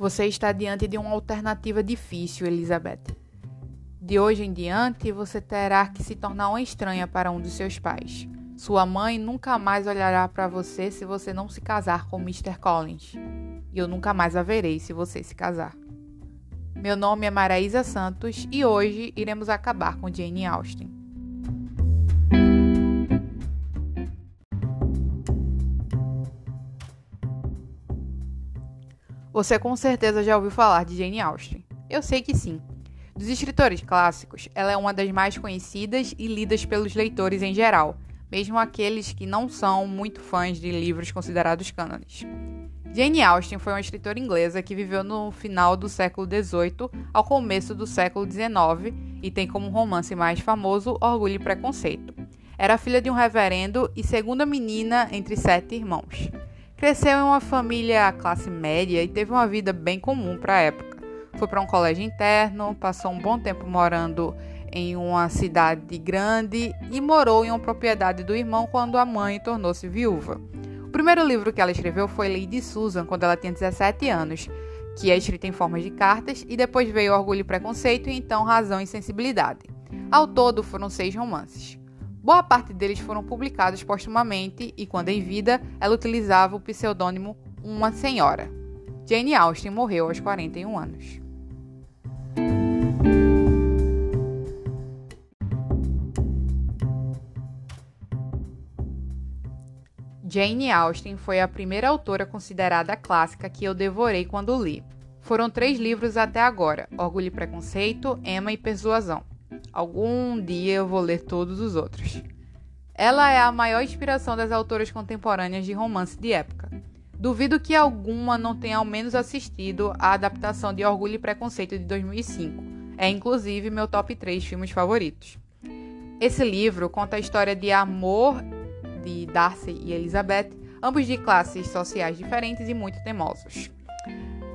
Você está diante de uma alternativa difícil, Elizabeth. De hoje em diante, você terá que se tornar uma estranha para um dos seus pais. Sua mãe nunca mais olhará para você se você não se casar com Mr. Collins. E eu nunca mais a verei se você se casar. Meu nome é Maraísa Santos e hoje iremos acabar com Jane Austen. Você com certeza já ouviu falar de Jane Austen. Eu sei que sim. Dos escritores clássicos, ela é uma das mais conhecidas e lidas pelos leitores em geral, mesmo aqueles que não são muito fãs de livros considerados cânones. Jane Austen foi uma escritora inglesa que viveu no final do século XVIII ao começo do século XIX e tem como romance mais famoso Orgulho e Preconceito. Era filha de um reverendo e segunda menina entre sete irmãos. Cresceu em uma família classe média e teve uma vida bem comum para a época. Foi para um colégio interno, passou um bom tempo morando em uma cidade grande e morou em uma propriedade do irmão quando a mãe tornou-se viúva. O primeiro livro que ela escreveu foi Lady Susan, quando ela tinha 17 anos, que é escrita em forma de cartas, e depois veio Orgulho e Preconceito e então Razão e Sensibilidade. Ao todo, foram seis romances. Boa parte deles foram publicados postumamente e, quando em vida, ela utilizava o pseudônimo Uma Senhora. Jane Austen morreu aos 41 anos. Jane Austen foi a primeira autora considerada clássica que eu devorei quando li. Foram três livros até agora: Orgulho e Preconceito, Emma e Persuasão. Algum dia eu vou ler todos os outros. Ela é a maior inspiração das autoras contemporâneas de romance de época. Duvido que alguma não tenha ao menos assistido à adaptação de Orgulho e Preconceito de 2005. É inclusive meu top 3 filmes favoritos. Esse livro conta a história de amor de Darcy e Elizabeth, ambos de classes sociais diferentes e muito teimosos.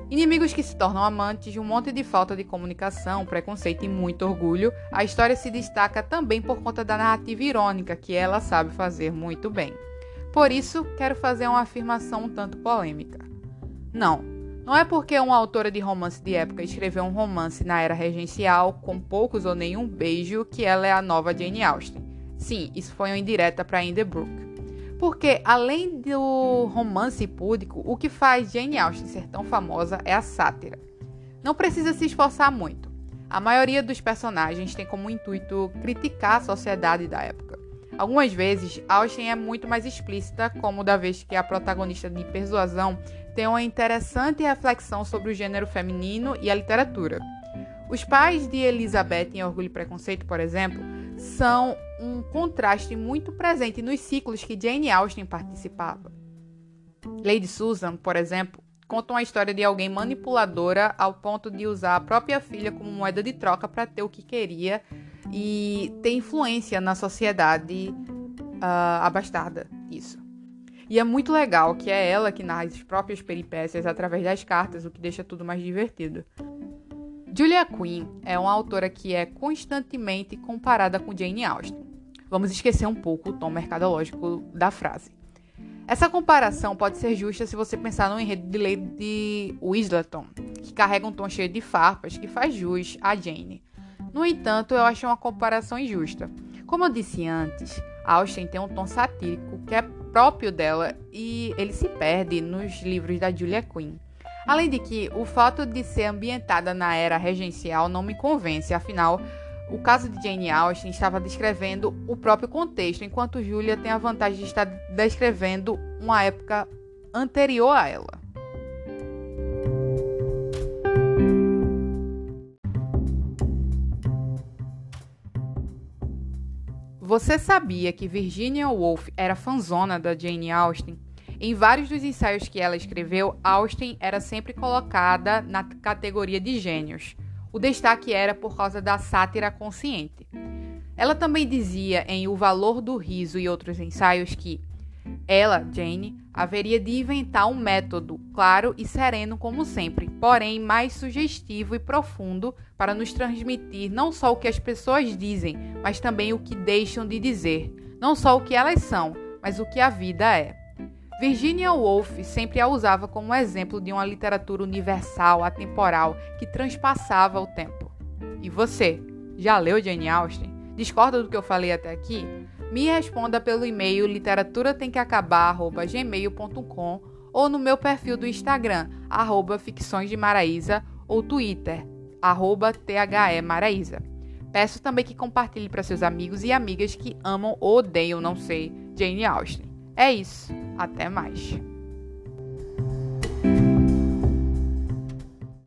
Inimigos que se tornam amantes, um monte de falta de comunicação, preconceito e muito orgulho, a história se destaca também por conta da narrativa irônica que ela sabe fazer muito bem. Por isso, quero fazer uma afirmação um tanto polêmica. Não, não é porque uma autora de romance de época escreveu um romance na era regencial com poucos ou nenhum beijo que ela é a nova Jane Austen. Sim, isso foi uma indireta para In the Brook. Porque, além do romance púdico, o que faz Jane Austen ser tão famosa é a sátira. Não precisa se esforçar muito. A maioria dos personagens tem como intuito criticar a sociedade da época. Algumas vezes, Austen é muito mais explícita, como da vez que a protagonista de Persuasão tem uma interessante reflexão sobre o gênero feminino e a literatura. Os pais de Elizabeth em Orgulho e Preconceito, por exemplo, são um contraste muito presente nos ciclos que Jane Austen participava. Lady Susan, por exemplo, conta uma história de alguém manipuladora ao ponto de usar a própria filha como moeda de troca para ter o que queria e ter influência na sociedade uh, abastada. Isso. E é muito legal que é ela que narra as próprias peripécias através das cartas, o que deixa tudo mais divertido. Julia Quinn é uma autora que é constantemente comparada com Jane Austen. Vamos esquecer um pouco o tom mercadológico da frase. Essa comparação pode ser justa se você pensar no enredo de Lady Whistleton, que carrega um tom cheio de farpas que faz jus a Jane. No entanto, eu acho uma comparação injusta. Como eu disse antes, Austen tem um tom satírico que é próprio dela e ele se perde nos livros da Julia Quinn. Além de que o fato de ser ambientada na era regencial não me convence, afinal, o caso de Jane Austen estava descrevendo o próprio contexto, enquanto Julia tem a vantagem de estar descrevendo uma época anterior a ela. Você sabia que Virginia Woolf era fanzona da Jane Austen? Em vários dos ensaios que ela escreveu, Austen era sempre colocada na categoria de gênios. O destaque era por causa da sátira consciente. Ela também dizia em O Valor do Riso e outros ensaios que ela, Jane, haveria de inventar um método claro e sereno como sempre, porém mais sugestivo e profundo para nos transmitir não só o que as pessoas dizem, mas também o que deixam de dizer, não só o que elas são, mas o que a vida é. Virginia Woolf sempre a usava como exemplo de uma literatura universal, atemporal, que transpassava o tempo. E você, já leu Jane Austen? Discorda do que eu falei até aqui? Me responda pelo e-mail literaturatemqueacabar@gmail.com ou no meu perfil do Instagram, arroba Ficções de Maraísa, ou Twitter, arroba THE Maraísa. Peço também que compartilhe para seus amigos e amigas que amam ou odeiam, não sei, Jane Austen. É isso. Até mais.